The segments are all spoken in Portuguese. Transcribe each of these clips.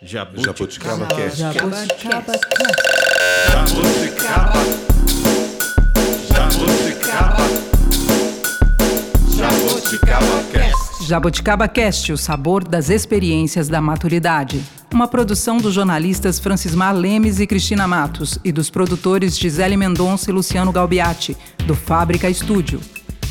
Jabuticaba Cast. Jabuticaba Jabuticaba. Jabuticaba. Jabuticaba Cast. Jabuticaba Cast, o sabor das experiências da maturidade. Uma produção dos jornalistas Francismar Lemes e Cristina Matos e dos produtores Gisele Mendonça e Luciano Galbiati, do Fábrica Estúdio.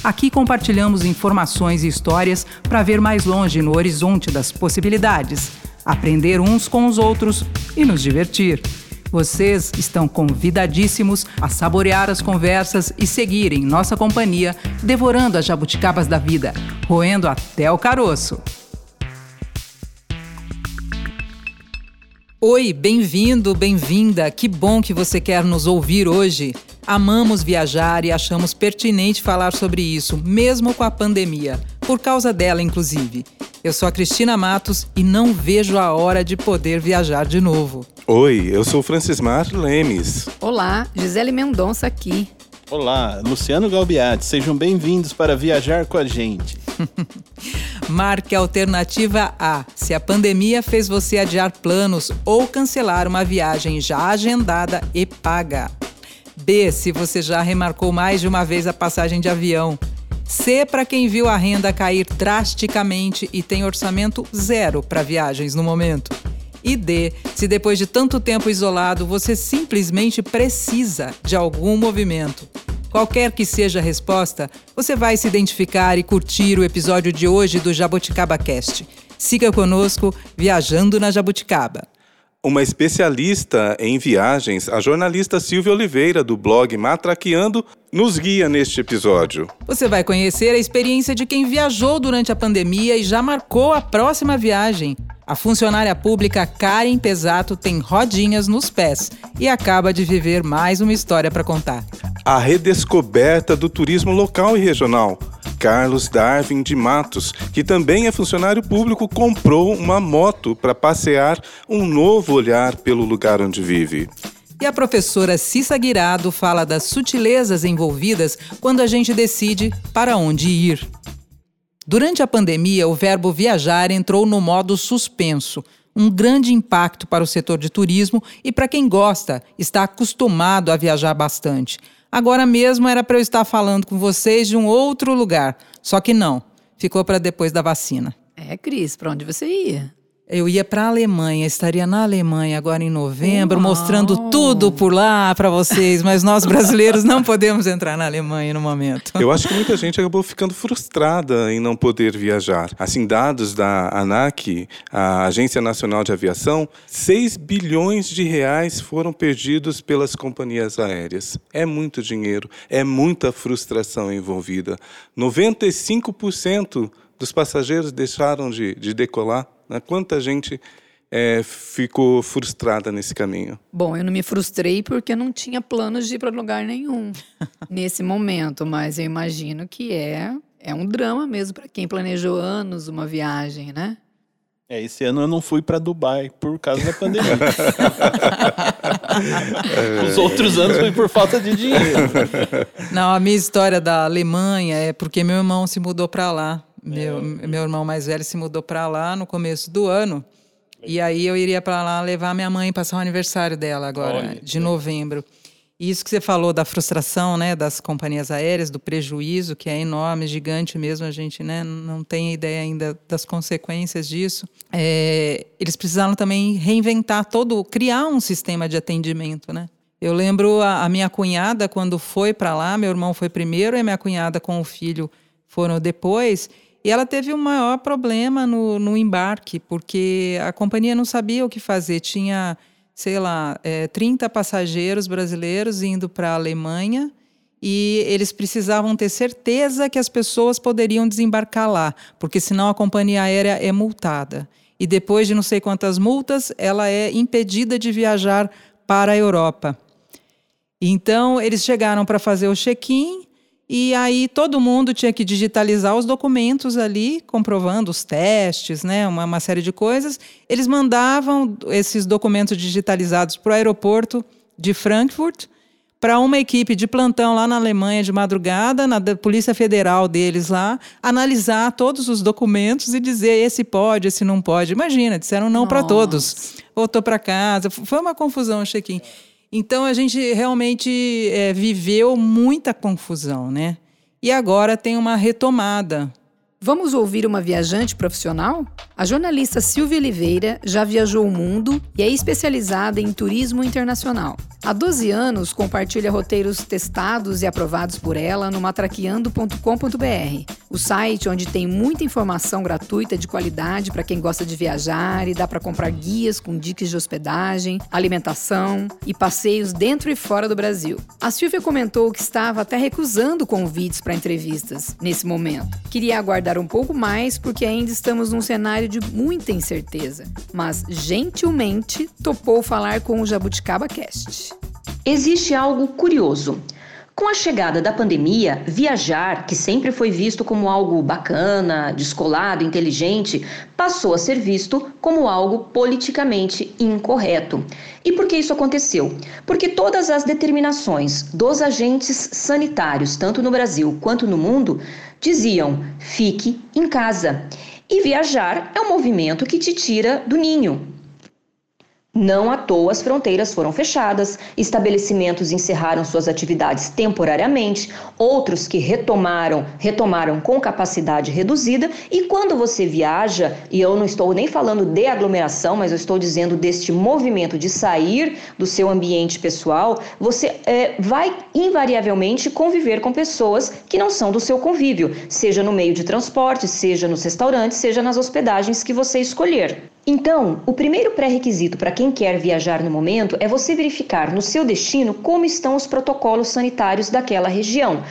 Aqui compartilhamos informações e histórias para ver mais longe no horizonte das possibilidades, aprender uns com os outros e nos divertir. Vocês estão convidadíssimos a saborear as conversas e seguirem nossa companhia, devorando as jabuticabas da vida, roendo até o caroço. Oi, bem-vindo, bem-vinda. Que bom que você quer nos ouvir hoje. Amamos viajar e achamos pertinente falar sobre isso, mesmo com a pandemia, por causa dela, inclusive. Eu sou a Cristina Matos e não vejo a hora de poder viajar de novo. Oi, eu sou Francismar Lemes. Olá, Gisele Mendonça aqui. Olá, Luciano Galbiati, sejam bem-vindos para viajar com a gente. Marque a alternativa A se a pandemia fez você adiar planos ou cancelar uma viagem já agendada e paga. B se você já remarcou mais de uma vez a passagem de avião. C para quem viu a renda cair drasticamente e tem orçamento zero para viagens no momento. E D, se depois de tanto tempo isolado você simplesmente precisa de algum movimento. Qualquer que seja a resposta, você vai se identificar e curtir o episódio de hoje do Jabuticaba Cast. Siga conosco viajando na Jabuticaba. Uma especialista em viagens, a jornalista Silvia Oliveira, do blog Matraqueando, nos guia neste episódio. Você vai conhecer a experiência de quem viajou durante a pandemia e já marcou a próxima viagem. A funcionária pública Karen Pesato tem rodinhas nos pés e acaba de viver mais uma história para contar. A redescoberta do turismo local e regional. Carlos Darwin de Matos, que também é funcionário público, comprou uma moto para passear um novo olhar pelo lugar onde vive. E a professora Cissa Guirado fala das sutilezas envolvidas quando a gente decide para onde ir. Durante a pandemia, o verbo viajar entrou no modo suspenso, um grande impacto para o setor de turismo e para quem gosta, está acostumado a viajar bastante. Agora mesmo era para eu estar falando com vocês de um outro lugar, só que não, ficou para depois da vacina. É, Cris, para onde você ia? Eu ia para a Alemanha, estaria na Alemanha agora em novembro, Uau. mostrando tudo por lá para vocês, mas nós brasileiros não podemos entrar na Alemanha no momento. Eu acho que muita gente acabou ficando frustrada em não poder viajar. Assim, dados da ANAC, a Agência Nacional de Aviação, 6 bilhões de reais foram perdidos pelas companhias aéreas. É muito dinheiro, é muita frustração envolvida. 95% dos passageiros deixaram de, de decolar. Né? Quanta gente é, ficou frustrada nesse caminho? Bom, eu não me frustrei porque eu não tinha planos de ir para lugar nenhum nesse momento, mas eu imagino que é é um drama mesmo para quem planejou anos uma viagem, né? É, esse ano eu não fui para Dubai por causa da pandemia. Os outros anos foi por falta de dinheiro. Não, a minha história da Alemanha é porque meu irmão se mudou para lá. Meu, meu irmão mais velho se mudou para lá no começo do ano. E aí eu iria para lá levar minha mãe passar o aniversário dela agora, Olha, de novembro. E isso que você falou da frustração, né, das companhias aéreas, do prejuízo que é enorme, gigante mesmo, a gente, né, não tem ideia ainda das consequências disso. É, eles precisaram também reinventar todo, criar um sistema de atendimento, né? Eu lembro a, a minha cunhada quando foi para lá, meu irmão foi primeiro e a minha cunhada com o filho foram depois. E ela teve o maior problema no, no embarque, porque a companhia não sabia o que fazer. Tinha, sei lá, é, 30 passageiros brasileiros indo para a Alemanha e eles precisavam ter certeza que as pessoas poderiam desembarcar lá, porque senão a companhia aérea é multada. E depois de não sei quantas multas, ela é impedida de viajar para a Europa. Então, eles chegaram para fazer o check-in e aí todo mundo tinha que digitalizar os documentos ali, comprovando os testes, né, uma, uma série de coisas. Eles mandavam esses documentos digitalizados para o aeroporto de Frankfurt, para uma equipe de plantão lá na Alemanha de madrugada, na Polícia Federal deles lá, analisar todos os documentos e dizer esse pode, esse não pode. Imagina, disseram não para todos. Voltou para casa. Foi uma confusão o check-in. Então a gente realmente é, viveu muita confusão, né? E agora tem uma retomada. Vamos ouvir uma viajante profissional? A jornalista Silvia Oliveira já viajou o mundo e é especializada em turismo internacional. Há 12 anos, compartilha roteiros testados e aprovados por ela no matraqueando.com.br, o site onde tem muita informação gratuita de qualidade para quem gosta de viajar e dá para comprar guias com dicas de hospedagem, alimentação e passeios dentro e fora do Brasil. A Silvia comentou que estava até recusando convites para entrevistas nesse momento. Queria aguardar um pouco mais porque ainda estamos num cenário de muita incerteza, mas gentilmente topou falar com o Jabuticaba Cast. Existe algo curioso. Com a chegada da pandemia, viajar, que sempre foi visto como algo bacana, descolado, inteligente, passou a ser visto como algo politicamente incorreto. E por que isso aconteceu? Porque todas as determinações dos agentes sanitários, tanto no Brasil quanto no mundo, diziam: fique em casa. E viajar é um movimento que te tira do ninho, não à toa as fronteiras foram fechadas, estabelecimentos encerraram suas atividades temporariamente, outros que retomaram, retomaram com capacidade reduzida, e quando você viaja, e eu não estou nem falando de aglomeração, mas eu estou dizendo deste movimento de sair do seu ambiente pessoal, você é, vai invariavelmente conviver com pessoas que não são do seu convívio, seja no meio de transporte, seja nos restaurantes, seja nas hospedagens que você escolher. Então, o primeiro pré-requisito para quem quer viajar no momento é você verificar no seu destino como estão os protocolos sanitários daquela região.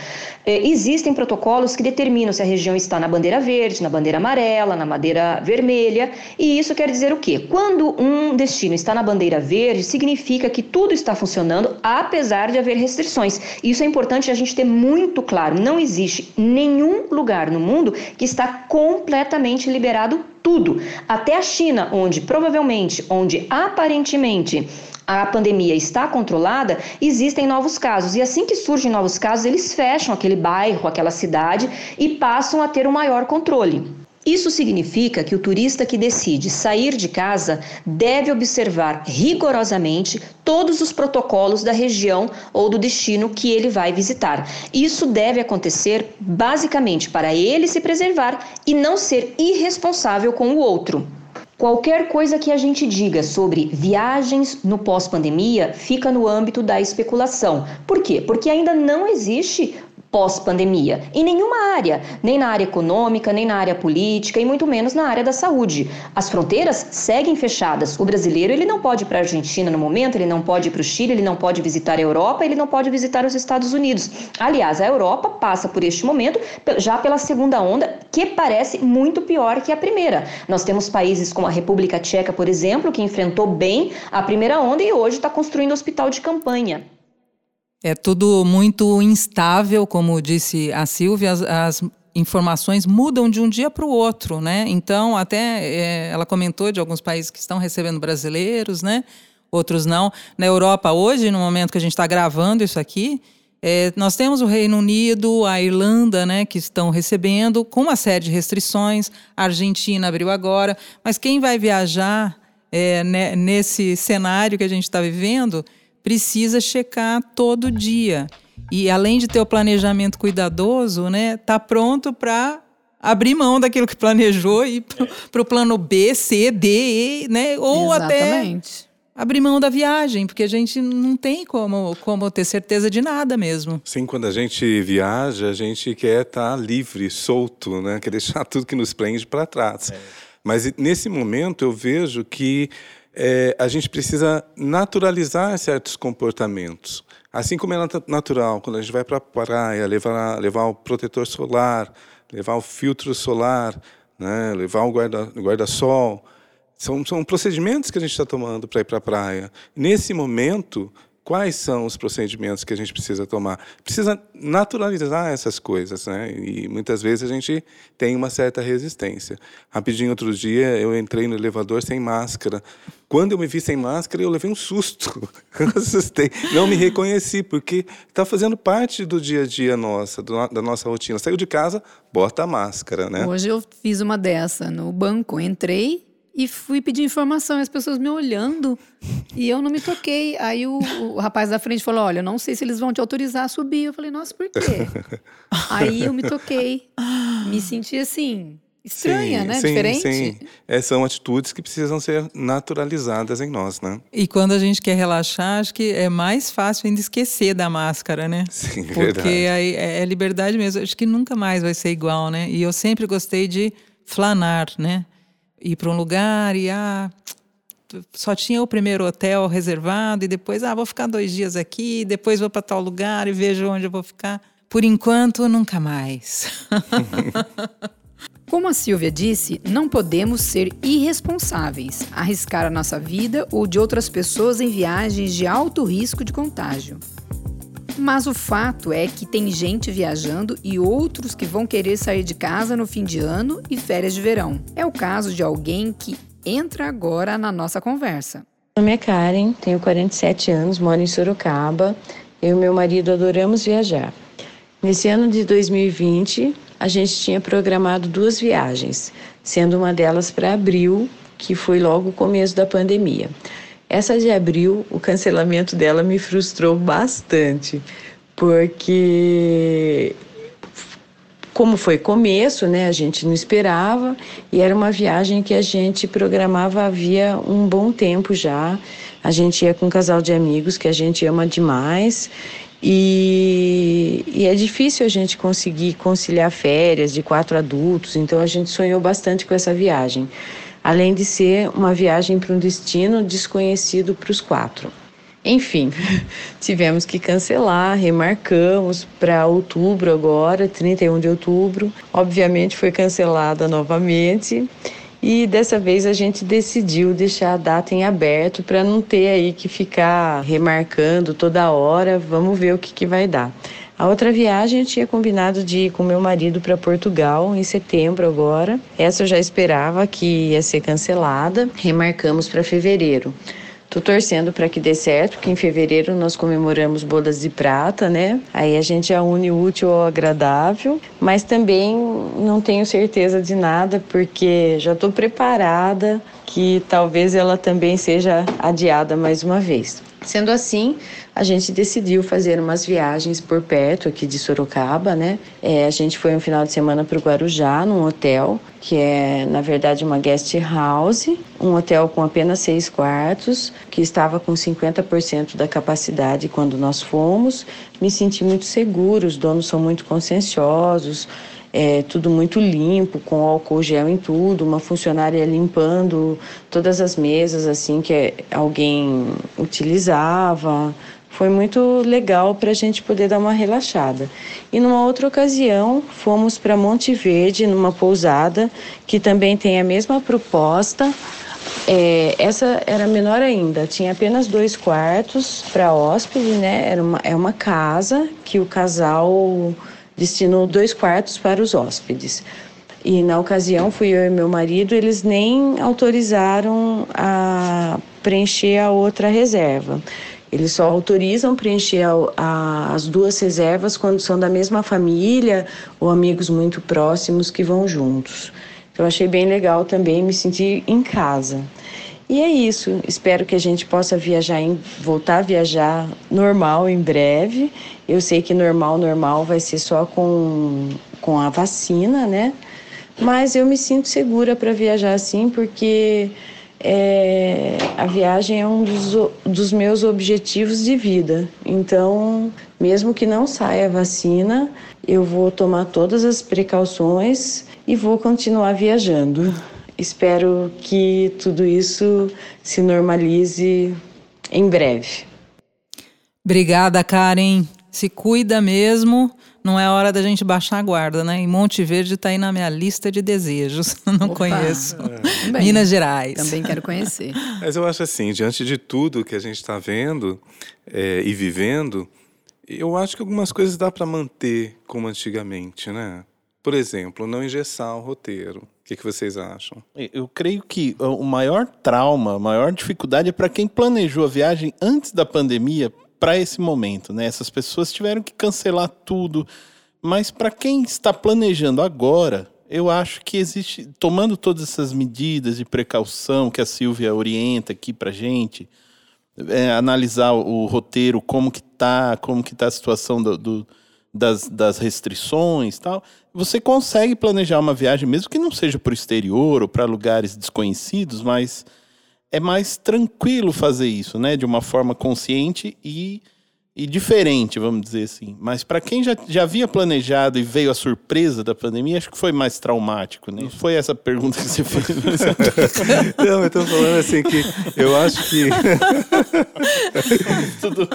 É, existem protocolos que determinam se a região está na bandeira verde, na bandeira amarela, na bandeira vermelha, e isso quer dizer o quê? Quando um destino está na bandeira verde, significa que tudo está funcionando apesar de haver restrições. Isso é importante a gente ter muito claro. Não existe nenhum lugar no mundo que está completamente liberado tudo. Até a China, onde provavelmente, onde aparentemente a pandemia está controlada, existem novos casos. E assim que surgem novos casos, eles fecham aquele bairro, aquela cidade e passam a ter um maior controle. Isso significa que o turista que decide sair de casa deve observar rigorosamente todos os protocolos da região ou do destino que ele vai visitar. Isso deve acontecer basicamente para ele se preservar e não ser irresponsável com o outro. Qualquer coisa que a gente diga sobre viagens no pós-pandemia fica no âmbito da especulação. Por quê? Porque ainda não existe pós-pandemia, em nenhuma área, nem na área econômica, nem na área política e muito menos na área da saúde. As fronteiras seguem fechadas. O brasileiro ele não pode ir para a Argentina no momento, ele não pode ir para o Chile, ele não pode visitar a Europa, ele não pode visitar os Estados Unidos. Aliás, a Europa passa por este momento já pela segunda onda, que parece muito pior que a primeira. Nós temos países como a República Tcheca, por exemplo, que enfrentou bem a primeira onda e hoje está construindo hospital de campanha. É tudo muito instável, como disse a Silvia, as, as informações mudam de um dia para o outro, né? Então, até é, ela comentou de alguns países que estão recebendo brasileiros, né? Outros não. Na Europa, hoje, no momento que a gente está gravando isso aqui, é, nós temos o Reino Unido, a Irlanda, né, que estão recebendo com uma série de restrições. A Argentina abriu agora. Mas quem vai viajar é, né, nesse cenário que a gente está vivendo precisa checar todo dia. E além de ter o planejamento cuidadoso, né, tá pronto para abrir mão daquilo que planejou e para o plano B, C, D, E, né? Ou Exatamente. até abrir mão da viagem, porque a gente não tem como, como ter certeza de nada mesmo. Sim, quando a gente viaja, a gente quer estar tá livre, solto, né? Quer deixar tudo que nos prende para trás. É. Mas nesse momento eu vejo que é, a gente precisa naturalizar certos comportamentos. Assim como é natural, quando a gente vai para a praia, levar, levar o protetor solar, levar o filtro solar, né, levar o guarda-sol. Guarda são, são procedimentos que a gente está tomando para ir para a praia. Nesse momento, quais são os procedimentos que a gente precisa tomar. Precisa naturalizar essas coisas, né? E muitas vezes a gente tem uma certa resistência. Rapidinho, outro dia, eu entrei no elevador sem máscara. Quando eu me vi sem máscara, eu levei um susto. assustei. Não me reconheci, porque está fazendo parte do dia a dia nossa, do, da nossa rotina. Saiu de casa, bota a máscara, né? Hoje eu fiz uma dessa no banco. Entrei, e fui pedir informação, e as pessoas me olhando e eu não me toquei. Aí o, o rapaz da frente falou: Olha, não sei se eles vão te autorizar a subir. Eu falei: Nossa, por quê? Aí eu me toquei, me senti assim. Estranha, sim, né? Sim, Diferente. Sim. É, são atitudes que precisam ser naturalizadas em nós, né? E quando a gente quer relaxar, acho que é mais fácil ainda esquecer da máscara, né? Sim, Porque verdade. aí é liberdade mesmo. Acho que nunca mais vai ser igual, né? E eu sempre gostei de flanar, né? Ir para um lugar e ah, só tinha o primeiro hotel reservado e depois ah, vou ficar dois dias aqui, depois vou para tal lugar e vejo onde eu vou ficar. Por enquanto, nunca mais. Como a Silvia disse, não podemos ser irresponsáveis, arriscar a nossa vida ou de outras pessoas em viagens de alto risco de contágio. Mas o fato é que tem gente viajando e outros que vão querer sair de casa no fim de ano e férias de verão. É o caso de alguém que entra agora na nossa conversa. Meu nome é Karen, tenho 47 anos, moro em Sorocaba. Eu e meu marido adoramos viajar. Nesse ano de 2020, a gente tinha programado duas viagens, sendo uma delas para abril, que foi logo o começo da pandemia. Essa de abril, o cancelamento dela me frustrou bastante, porque como foi começo, né, a gente não esperava e era uma viagem que a gente programava havia um bom tempo já. A gente ia com um casal de amigos que a gente ama demais e, e, é difícil a gente conseguir conciliar férias de quatro adultos, então a gente sonhou bastante com essa viagem além de ser uma viagem para um destino desconhecido para os quatro. Enfim, tivemos que cancelar, remarcamos para outubro agora, 31 de outubro. Obviamente foi cancelada novamente. E dessa vez a gente decidiu deixar a data em aberto para não ter aí que ficar remarcando toda hora. Vamos ver o que, que vai dar. A outra viagem eu tinha combinado de ir com meu marido para Portugal em setembro agora. Essa eu já esperava que ia ser cancelada. Remarcamos para fevereiro. Tô torcendo para que dê certo, porque em fevereiro nós comemoramos bodas de prata, né? Aí a gente já une o útil ao agradável, mas também não tenho certeza de nada, porque já estou preparada que talvez ela também seja adiada mais uma vez. Sendo assim, a gente decidiu fazer umas viagens por perto aqui de Sorocaba, né? É, a gente foi um final de semana para o Guarujá, num hotel, que é, na verdade, uma guest house, um hotel com apenas seis quartos, que estava com 50% da capacidade quando nós fomos. Me senti muito seguro, os donos são muito conscienciosos, é, tudo muito limpo, com álcool gel em tudo, uma funcionária limpando todas as mesas assim que alguém utilizava. Foi muito legal para a gente poder dar uma relaxada. E numa outra ocasião, fomos para Monte Verde, numa pousada, que também tem a mesma proposta. É, essa era menor ainda, tinha apenas dois quartos para hóspede, né? Era uma, é uma casa que o casal destinou dois quartos para os hóspedes. E na ocasião fui eu e meu marido, eles nem autorizaram a preencher a outra reserva. Eles só autorizam preencher a, a, as duas reservas quando são da mesma família ou amigos muito próximos que vão juntos. Então achei bem legal também me sentir em casa. E é isso. Espero que a gente possa viajar, em, voltar a viajar normal em breve. Eu sei que normal, normal vai ser só com, com a vacina, né? Mas eu me sinto segura para viajar assim, porque é, a viagem é um dos, dos meus objetivos de vida. Então, mesmo que não saia a vacina, eu vou tomar todas as precauções e vou continuar viajando. Espero que tudo isso se normalize em breve. Obrigada, Karen. Se cuida mesmo. não é hora da gente baixar a guarda, né? Em Monte Verde está aí na minha lista de desejos. Não Opa. conheço. Também. Minas Gerais. Também quero conhecer. Mas eu acho assim, diante de tudo que a gente está vendo é, e vivendo, eu acho que algumas coisas dá para manter como antigamente, né? Por exemplo, não engessar o roteiro. O que, que vocês acham? Eu creio que o maior trauma, a maior dificuldade é para quem planejou a viagem antes da pandemia para esse momento, né? Essas pessoas tiveram que cancelar tudo, mas para quem está planejando agora, eu acho que existe, tomando todas essas medidas de precaução que a Silvia orienta aqui para gente, é, analisar o, o roteiro, como que tá, como que tá a situação do, do das, das restrições tal, você consegue planejar uma viagem, mesmo que não seja para o exterior ou para lugares desconhecidos, mas é mais tranquilo fazer isso, né? De uma forma consciente e, e diferente, vamos dizer assim. Mas para quem já, já havia planejado e veio a surpresa da pandemia, acho que foi mais traumático, né? Foi essa pergunta que você fez. Não, eu estou falando assim que eu acho que. Tudo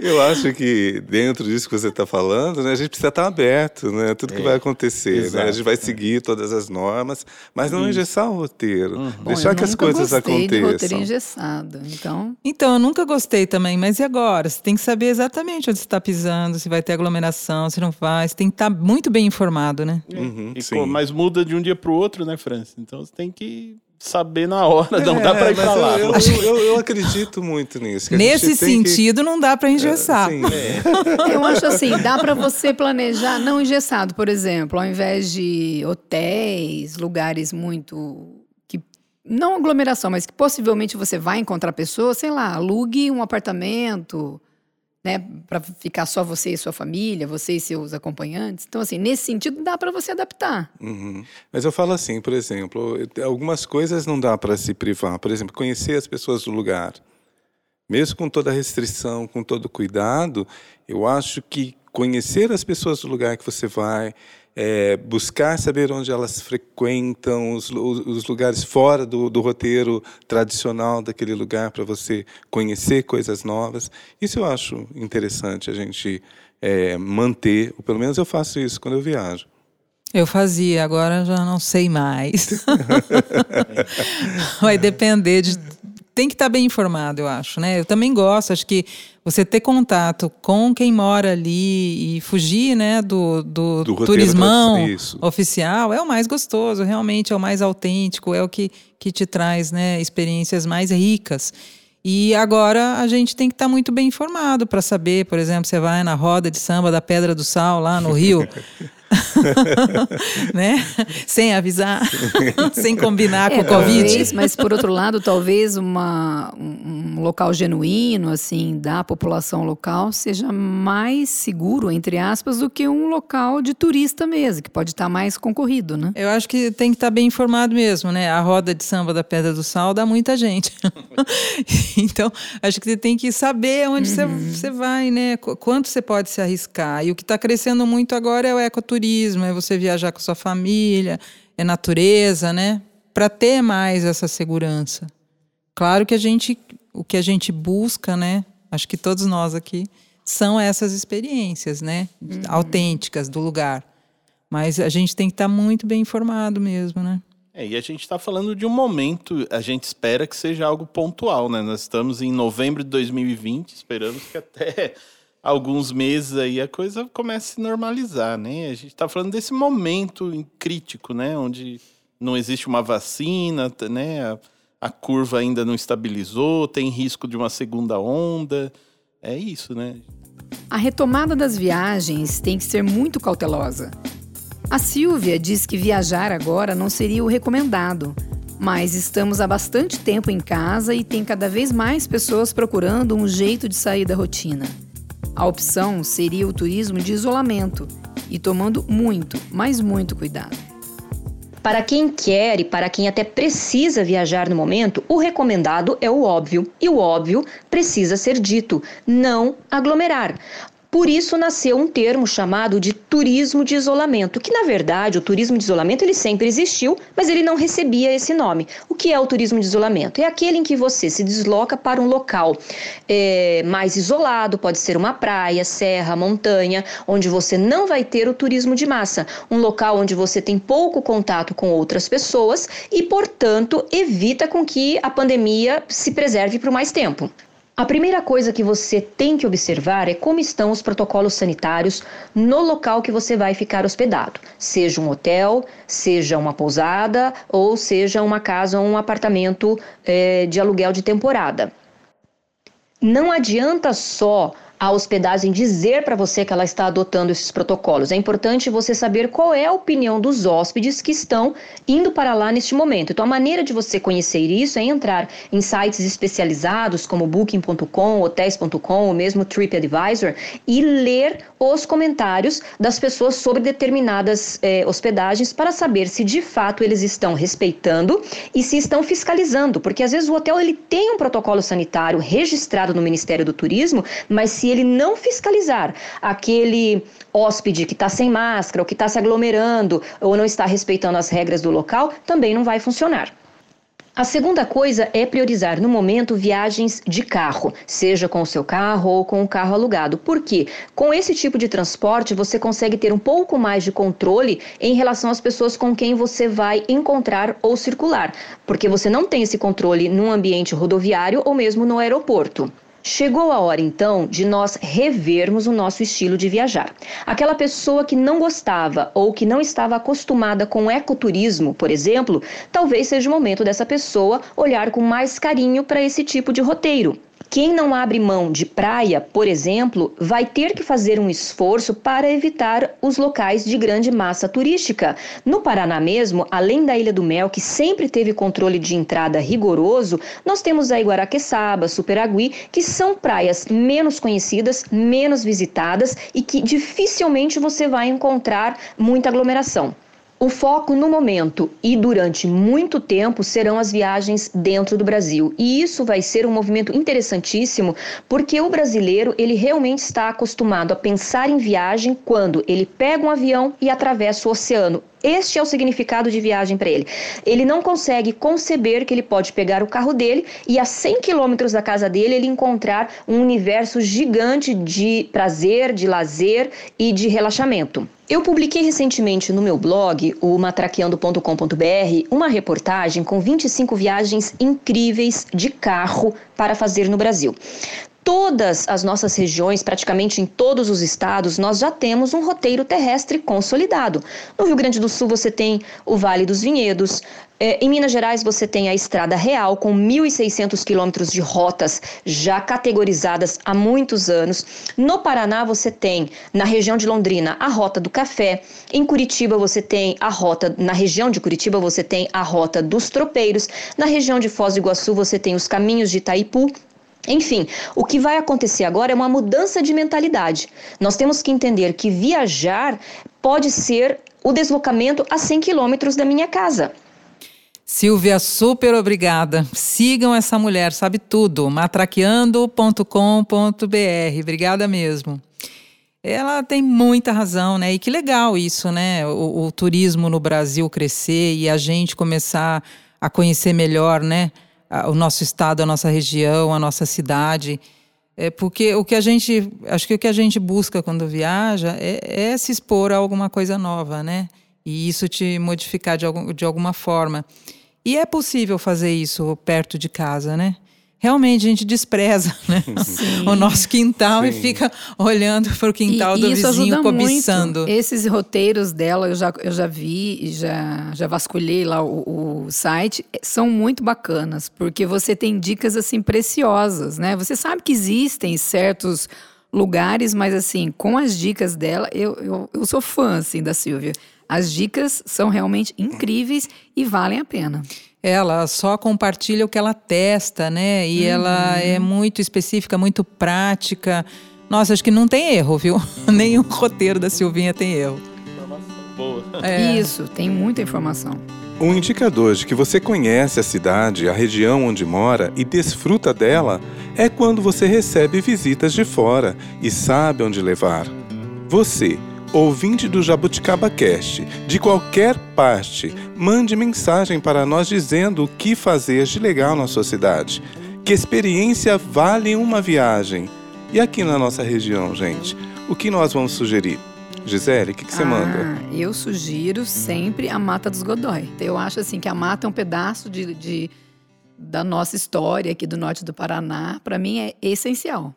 eu acho que dentro disso que você está falando, né, a gente precisa estar aberto, né? Tudo que É, vai acontecer, né? A gente vai seguir todas as normas, mas não engessar o roteiro, Bom, deixar eu que as nunca coisas gostei de roteiro aconteçam. engessado. Então, Então, eu nunca gostei também, mas e agora? Você tem que saber exatamente onde você está pisando, se vai ter aglomeração, se não vai. Você tem que estar muito bem informado, né? Uhum, E sim. co- mas muda de um dia para o outro, né, Francis? Então você tem que saber na hora, não dá para ir É, para lá. Eu, eu, eu- eu acredito muito nisso. Nesse tem que- sentido, não dá para engessar. Sim, eu acho assim, dá para você planejar não engessado, por exemplo, ao invés de hotéis, lugares muito não aglomeração, mas que possivelmente você vai encontrar pessoas, sei lá, alugue um apartamento, né, para ficar só você e sua família, você e seus acompanhantes. Então assim, nesse sentido dá para você adaptar. Uhum. Mas eu falo assim, por exemplo, algumas coisas não dá para se privar. Por exemplo, conhecer as pessoas do lugar. Mesmo com toda a restrição, com todo o cuidado, eu acho que conhecer as pessoas do lugar que você vai, é, buscar saber onde elas frequentam, os, os lugares fora do, do roteiro tradicional daquele lugar, para você conhecer coisas novas. Isso eu acho interessante a gente é, manter, ou pelo menos eu faço isso quando eu viajo. Eu fazia, agora já não sei mais. Vai depender de. Tem que estar bem informado, eu acho, né? Eu também gosto, acho que você ter contato com quem mora ali e fugir, né, do, do, Do turismão oficial é o mais gostoso, realmente é o mais autêntico, é o que, que te traz, né, experiências mais ricas. E agora a gente tem que estar muito bem informado para saber, por exemplo, você vai na roda de samba da Pedra do Sal lá no Rio, né? Sem avisar, sem combinar com o Covid. É, talvez, mas por outro lado, talvez uma, um, local genuíno, assim, da população local seja mais seguro, entre aspas, do que um local de turista mesmo, que pode estar mais concorrido, né? Eu acho que tem que estar bem informado mesmo, né? A roda de samba da Pedra do Sal dá muita gente. então, acho que você tem que saber onde você, você vai, né? Qu- Quanto você pode se arriscar. E o que está crescendo muito agora é o ecoturismo, é você viajar com sua família, é natureza, né? Para ter mais essa segurança. Claro que a gente, o que a gente busca, né? Acho que todos nós aqui são essas experiências, né? Autênticas do lugar. Mas a gente tem que estar muito bem informado mesmo, né? É, e a gente está falando de um momento, a gente espera que seja algo pontual, né? Nós estamos em novembro de 2020, esperamos que até alguns meses aí a coisa comece a se normalizar, né? A gente está falando desse momento crítico, né? Onde não existe uma vacina, né? A, a curva ainda não estabilizou, tem risco de uma segunda onda. É isso, né? A retomada das viagens tem que ser muito cautelosa. A Silvia diz que viajar agora não seria o recomendado, mas estamos há bastante tempo em casa e tem cada vez mais pessoas procurando um jeito de sair da rotina. A opção seria o turismo de isolamento e tomando muito, mas muito cuidado. Para quem quer e para quem até precisa viajar no momento, o recomendado é o óbvio. E o óbvio precisa ser dito: não aglomerar. Por isso nasceu um termo chamado de turismo de isolamento, que na verdade o turismo de isolamento ele sempre existiu, mas ele não recebia esse nome. O que é o turismo de isolamento? É aquele em que você se desloca para um local é, mais isolado, pode ser uma praia, serra, montanha, onde você não vai ter o turismo de massa, um local onde você tem pouco contato com outras pessoas e, portanto, evita com que a pandemia se preserve por mais tempo. A primeira coisa que você tem que observar é como estão os protocolos sanitários no local que você vai ficar hospedado, seja um hotel, seja uma pousada ou seja uma casa ou um apartamento é, de aluguel de temporada. Não adianta só a hospedagem dizer para você que ela está adotando esses protocolos. É importante você saber qual é a opinião dos hóspedes que estão indo para lá neste momento. Então, a maneira de você conhecer isso é entrar em sites especializados como Booking.com, Hotels.com ou mesmo TripAdvisor e ler os comentários das pessoas sobre determinadas eh, hospedagens para saber se de fato eles estão respeitando e se estão fiscalizando, porque às vezes o hotel ele tem um protocolo sanitário registrado no Ministério do Turismo, mas se ele não fiscalizar aquele hóspede que está sem máscara, ou que está se aglomerando, ou não está respeitando as regras do local, também não vai funcionar. A segunda coisa é priorizar no momento viagens de carro, seja com o seu carro ou com o carro alugado. Por quê? Com esse tipo de transporte você consegue ter um pouco mais de controle em relação às pessoas com quem você vai encontrar ou circular, porque você não tem esse controle num ambiente rodoviário ou mesmo no aeroporto. Chegou a hora então de nós revermos o nosso estilo de viajar. Aquela pessoa que não gostava ou que não estava acostumada com ecoturismo, por exemplo, talvez seja o momento dessa pessoa olhar com mais carinho para esse tipo de roteiro. Quem não abre mão de praia, por exemplo, vai ter que fazer um esforço para evitar os locais de grande massa turística. No Paraná mesmo, além da Ilha do Mel, que sempre teve controle de entrada rigoroso, nós temos a Iguaraqueçaba, Superagui, que são praias menos conhecidas, menos visitadas e que dificilmente você vai encontrar muita aglomeração. O foco no momento e durante muito tempo serão as viagens dentro do Brasil. E isso vai ser um movimento interessantíssimo, porque o brasileiro, ele realmente está acostumado a pensar em viagem quando ele pega um avião e atravessa o oceano. Este é o significado de viagem para ele. Ele não consegue conceber que ele pode pegar o carro dele e a 100 quilômetros da casa dele ele encontrar um universo gigante de prazer, de lazer e de relaxamento. Eu publiquei recentemente no meu blog, o matraqueando.com.br, uma reportagem com 25 viagens incríveis de carro para fazer no Brasil todas as nossas regiões, praticamente em todos os estados, nós já temos um roteiro terrestre consolidado. No Rio Grande do Sul você tem o Vale dos Vinhedos, é, em Minas Gerais você tem a Estrada Real com 1.600 quilômetros de rotas já categorizadas há muitos anos. No Paraná você tem, na região de Londrina, a Rota do Café. Em Curitiba você tem a rota, na região de Curitiba você tem a Rota dos Tropeiros. Na região de Foz do Iguaçu você tem os Caminhos de Itaipu enfim, o que vai acontecer agora é uma mudança de mentalidade. Nós temos que entender que viajar pode ser o deslocamento a 100 quilômetros da minha casa. Silvia, super obrigada. Sigam essa mulher, sabe tudo. matraqueando.com.br. Obrigada mesmo. Ela tem muita razão, né? E que legal isso, né? O, o turismo no Brasil crescer e a gente começar a conhecer melhor, né? O nosso estado, a nossa região, a nossa cidade. É porque o que a gente, acho que o que a gente busca quando viaja é, é se expor a alguma coisa nova, né? E isso te modificar de, algum, de alguma forma. E é possível fazer isso perto de casa, né? Realmente a gente despreza né? o nosso quintal Sim. e fica olhando para o quintal e, do vizinho cobiçando. Muito. Esses roteiros dela eu já, eu já vi, já, já vasculhei lá o, o, site, são muito bacanas, porque você tem dicas assim preciosas, né? Você sabe que existem certos lugares, mas assim, com as dicas dela, eu, eu, eu sou fã assim da Silvia. As dicas são realmente incríveis e valem a pena. Ela só compartilha o que ela testa, né? E uhum. ela é muito específica, muito prática. Nossa, acho que não tem erro, viu? Nem o roteiro da Silvinha tem erro. Informação boa. É. Isso, tem muita informação. Um indicador de que você conhece a cidade, a região onde mora e desfruta dela é quando você recebe visitas de fora e sabe onde levar. Você, ouvinte do Jabuticaba Cast, de qualquer parte, mande mensagem para nós dizendo o que fazer de legal na sua cidade. Que experiência vale uma viagem? E aqui na nossa região, gente, o que nós vamos sugerir? Gisele, o que, que você ah, manda? Eu sugiro sempre a Mata dos Godói. Eu acho assim que a mata é um pedaço de, de da nossa história aqui do norte do Paraná. Para mim é essencial.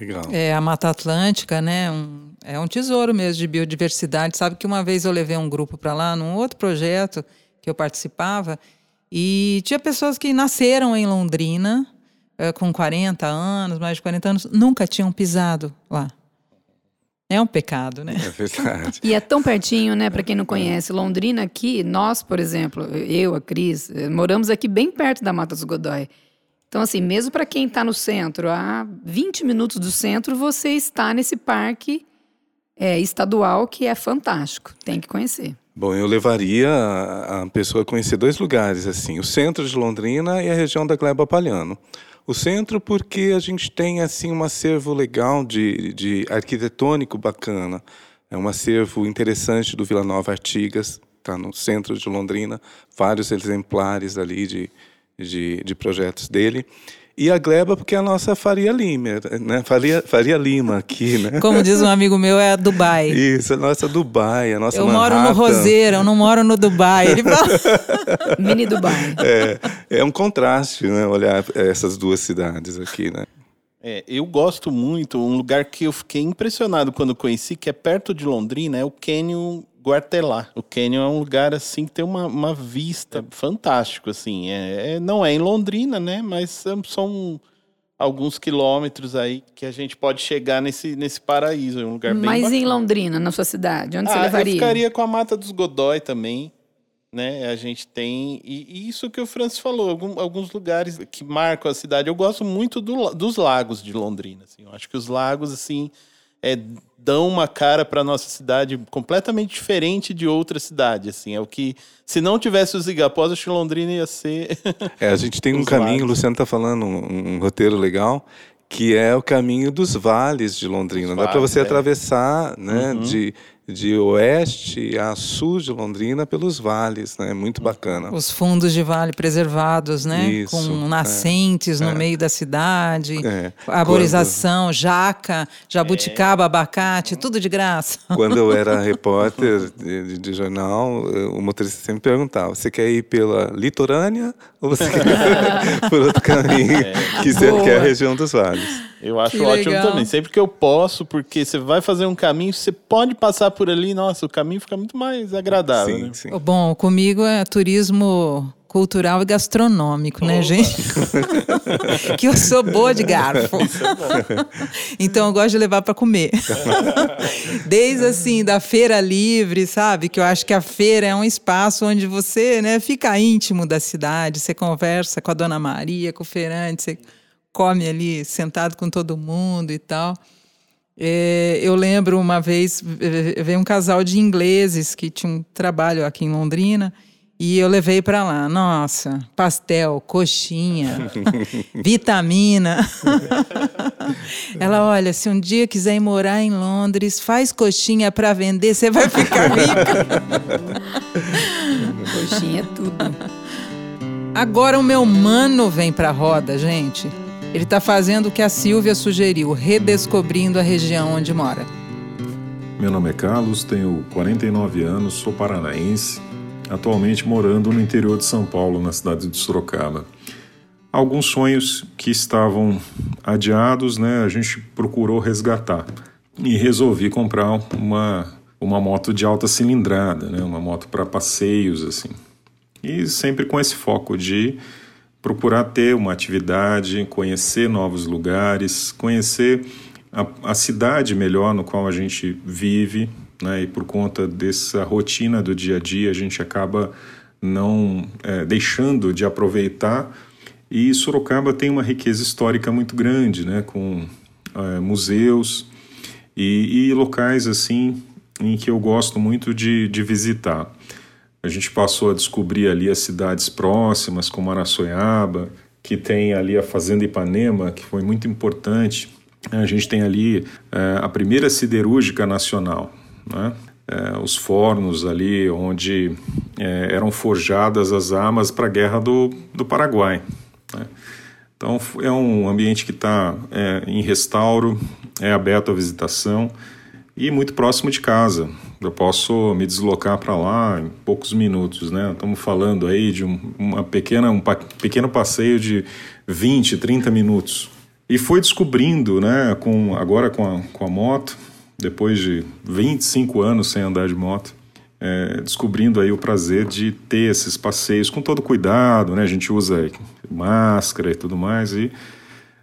Legal. É, a Mata Atlântica, né? Um, é um tesouro mesmo de biodiversidade. Sabe que uma vez eu levei um grupo para lá, num outro projeto que eu participava, e tinha pessoas que nasceram em Londrina, é, com 40 anos, mais de 40 anos, nunca tinham pisado lá. É um pecado, né? É verdade. E é tão pertinho, né? Para quem não conhece, Londrina aqui, nós, por exemplo, eu, a Cris, eh, moramos aqui bem perto da Mata dos Godói. Então, assim, mesmo para quem está no centro, a 20 minutos do centro, você está nesse parque é, estadual que é fantástico. Tem que conhecer. Bom, eu levaria a pessoa a conhecer dois lugares, assim, o centro de Londrina e a região da Gleba Palhano. O centro porque a gente tem assim um acervo legal de, de arquitetônico bacana. É um acervo interessante do Vila Nova Artigas, está no centro de Londrina, vários exemplares ali de, de, de projetos dele. E a Gleba, porque é a nossa Faria Lima, né? Faria, Faria Lima aqui, né? Como diz um amigo meu, é a Dubai. Isso, a nossa Dubai, a nossa Eu Manhattan. moro no Roseira, eu não moro no Dubai. Ele fala... Mini Dubai. É, é um contraste, né? Olhar essas duas cidades aqui, né? É, eu gosto muito, um lugar que eu fiquei impressionado quando conheci, que é perto de Londrina, é o Canyon Guartelá. O Canyon é um lugar assim que tem uma, uma vista fantástico, assim. É, é, não é em Londrina, né? Mas são alguns quilômetros aí que a gente pode chegar nesse, nesse paraíso. É um lugar bem Mas bacana. em Londrina, na sua cidade, onde você Ah, levaria? eu ficaria com a Mata dos Godói também. Né? A gente tem. E, e isso que o Francis falou, algum- alguns lugares que marcam a cidade. Eu gosto muito do dos lagos de Londrina. assim. Eu acho que os lagos, assim, é, dão uma cara para nossa cidade completamente diferente de outra cidade. Assim. É o que. Se não tivesse os igapós, acho que Londrina ia ser. É, a gente tem um caminho, o. Luciano está falando, um, um roteiro legal, que é o caminho dos vales de Londrina. Os Dá para você é. atravessar né, Uhum. de, de oeste a sul de Londrina pelos vales, né? Muito bacana. Os fundos de vale preservados, né? Isso, Com nascentes no é. meio da cidade, É, arborização, jaca, jabuticaba, abacate, tudo de graça. Quando eu era repórter de, de- de jornal, o motorista sempre perguntava: você quer ir pela litorânea ou você quer ir por outro caminho, que, se- que é a região dos vales? Eu acho Que ótimo legal. também. Sempre que eu posso, porque você vai fazer um caminho, você pode passar por ali, nossa, o caminho fica muito mais agradável. Sim, né? sim. Bom, comigo é turismo cultural e gastronômico, né, gente? que eu sou boa de garfo. então eu gosto de levar para comer. Desde assim da feira livre, sabe? Que eu acho que a feira é um espaço onde você, né, fica íntimo da cidade, você conversa com a dona Maria, com o feirante, você come ali sentado com todo mundo e tal. É, eu lembro uma vez, veio um casal de ingleses que tinha um trabalho aqui em Londrina e eu levei para lá. Nossa, pastel, coxinha, vitamina. Ela, olha, se um dia quiser ir morar em Londres, faz coxinha para vender, você vai ficar rica. Coxinha é tudo. Agora o meu mano vem pra roda, gente. Ele tá fazendo o que a Silvia sugeriu, redescobrindo a região onde mora. Meu nome é Carlos, tenho 49 anos, sou paranaense, atualmente morando no interior de São Paulo, na cidade de Sorocaba. Alguns sonhos que estavam adiados, né, a gente procurou resgatar e resolvi comprar uma, uma moto de alta cilindrada, né, uma moto para passeios assim. E sempre com esse foco de procurar ter uma atividade, conhecer novos lugares, conhecer a, a cidade melhor no qual a gente vive, né? E por conta dessa rotina do dia a dia, a gente acaba não é, deixando de aproveitar. E Sorocaba tem uma riqueza histórica muito grande, né? Com é, museus e, e locais assim em que eu gosto muito de, de visitar. A gente passou a descobrir ali as cidades próximas, como Araçoiaba, que tem ali a Fazenda Ipanema, que foi muito importante. A gente tem ali é, a primeira siderúrgica nacional, né? É, os fornos ali onde é, eram forjadas as armas para a guerra do, do Paraguai. Né? Então é um ambiente que está em restauro, é aberto à visitação e muito próximo de casa. Eu posso me deslocar para lá em poucos minutos, né? Estamos falando aí de um, uma pequena, um pa pequeno passeio de 20, 30 minutos. E foi descobrindo, né, com, agora com a, com a moto, depois de 25 anos sem andar de moto, é, descobrindo aí o prazer de ter esses passeios com todo cuidado, né? A gente usa máscara e tudo mais e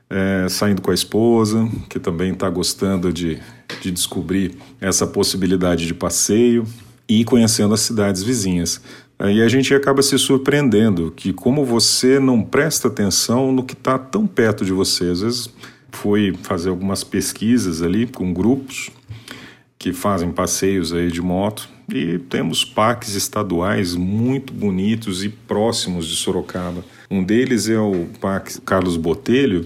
é, saindo com a esposa, que também está gostando de, de descobrir essa possibilidade de passeio e conhecendo as cidades vizinhas. Aí a gente acaba se surpreendendo que como você não presta atenção no que está tão perto de você. Às vezes fui fazer algumas pesquisas ali com grupos que fazem passeios aí de moto e temos parques estaduais muito bonitos e próximos de Sorocaba. Um deles é o Parque Carlos Botelho,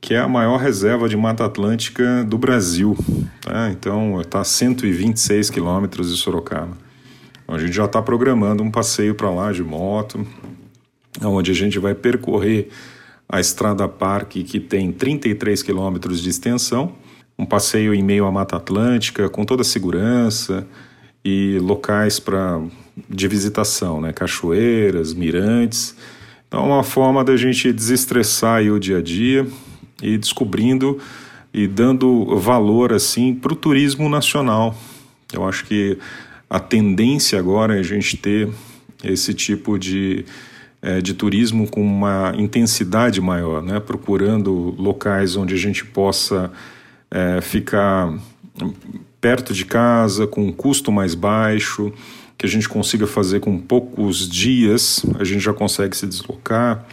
que é a maior reserva de Mata Atlântica do Brasil. Tá? Então, está a 126 quilômetros de Sorocaba. Então, a gente já está programando um passeio para lá de moto, onde a gente vai percorrer a Estrada Parque, que tem 33 quilômetros de extensão, um passeio em meio à Mata Atlântica, com toda a segurança e locais para de visitação, né? cachoeiras, mirantes. Então, é uma forma da gente desestressar o dia a dia e descobrindo e dando valor assim para o turismo nacional. Eu acho que a tendência agora é a gente ter esse tipo de, é, de turismo com uma intensidade maior, né? procurando locais onde a gente possa é, ficar perto de casa, com um custo mais baixo, que a gente consiga fazer com poucos dias, a gente já consegue se deslocar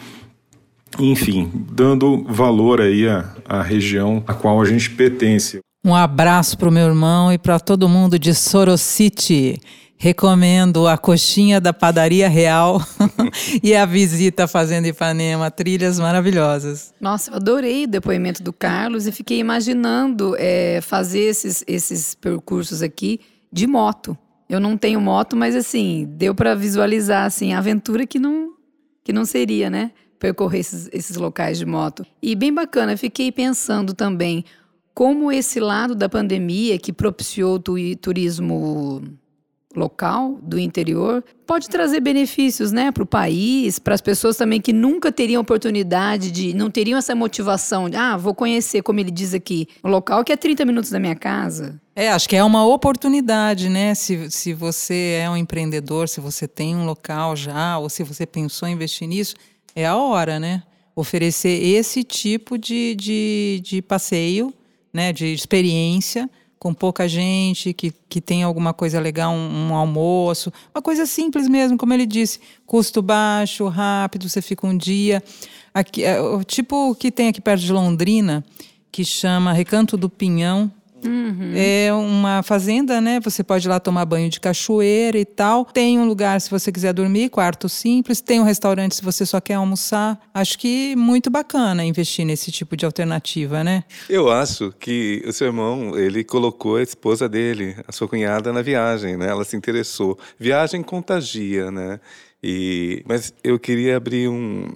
enfim, dando valor aí à, à região a qual a gente pertence. Um abraço para o meu irmão e para todo mundo de Sorocity. Recomendo a coxinha da Padaria Real e a visita à Fazenda Ipanema, trilhas maravilhosas. Nossa, eu adorei o depoimento do Carlos e fiquei imaginando é, fazer esses, esses percursos aqui de moto. Eu não tenho moto, mas assim, deu para visualizar assim, a aventura que não, que não seria, né? Percorrer esses, esses locais de moto. E bem bacana, fiquei pensando também como esse lado da pandemia que propiciou o turismo local do interior pode trazer benefícios, né, para o país, para as pessoas também que nunca teriam oportunidade de, não teriam essa motivação de, ah, vou conhecer, como ele diz aqui, um local que é 30 minutos da minha casa. É, acho que é uma oportunidade, né? Se, se você é um empreendedor, se você tem um local já, ou se você pensou em investir nisso, é a hora, né? Oferecer esse tipo de, de, de passeio, né? De experiência com pouca gente, que, que tem alguma coisa legal, um, um, almoço, uma coisa simples mesmo, como ele disse, custo baixo, rápido, você fica um dia. Aqui, é, o tipo que tem aqui perto de Londrina, que chama Recanto do Pinhão, Uhum. É uma fazenda, né? Você pode ir lá tomar banho de cachoeira e tal. Tem um lugar se você quiser dormir, quarto simples. Tem um restaurante se você só quer almoçar. Acho que muito bacana investir nesse tipo de alternativa, né? Eu acho que o seu irmão, ele colocou a esposa dele, a sua cunhada, na viagem, né? Ela se interessou. Viagem contagia, né? E, mas eu queria abrir um.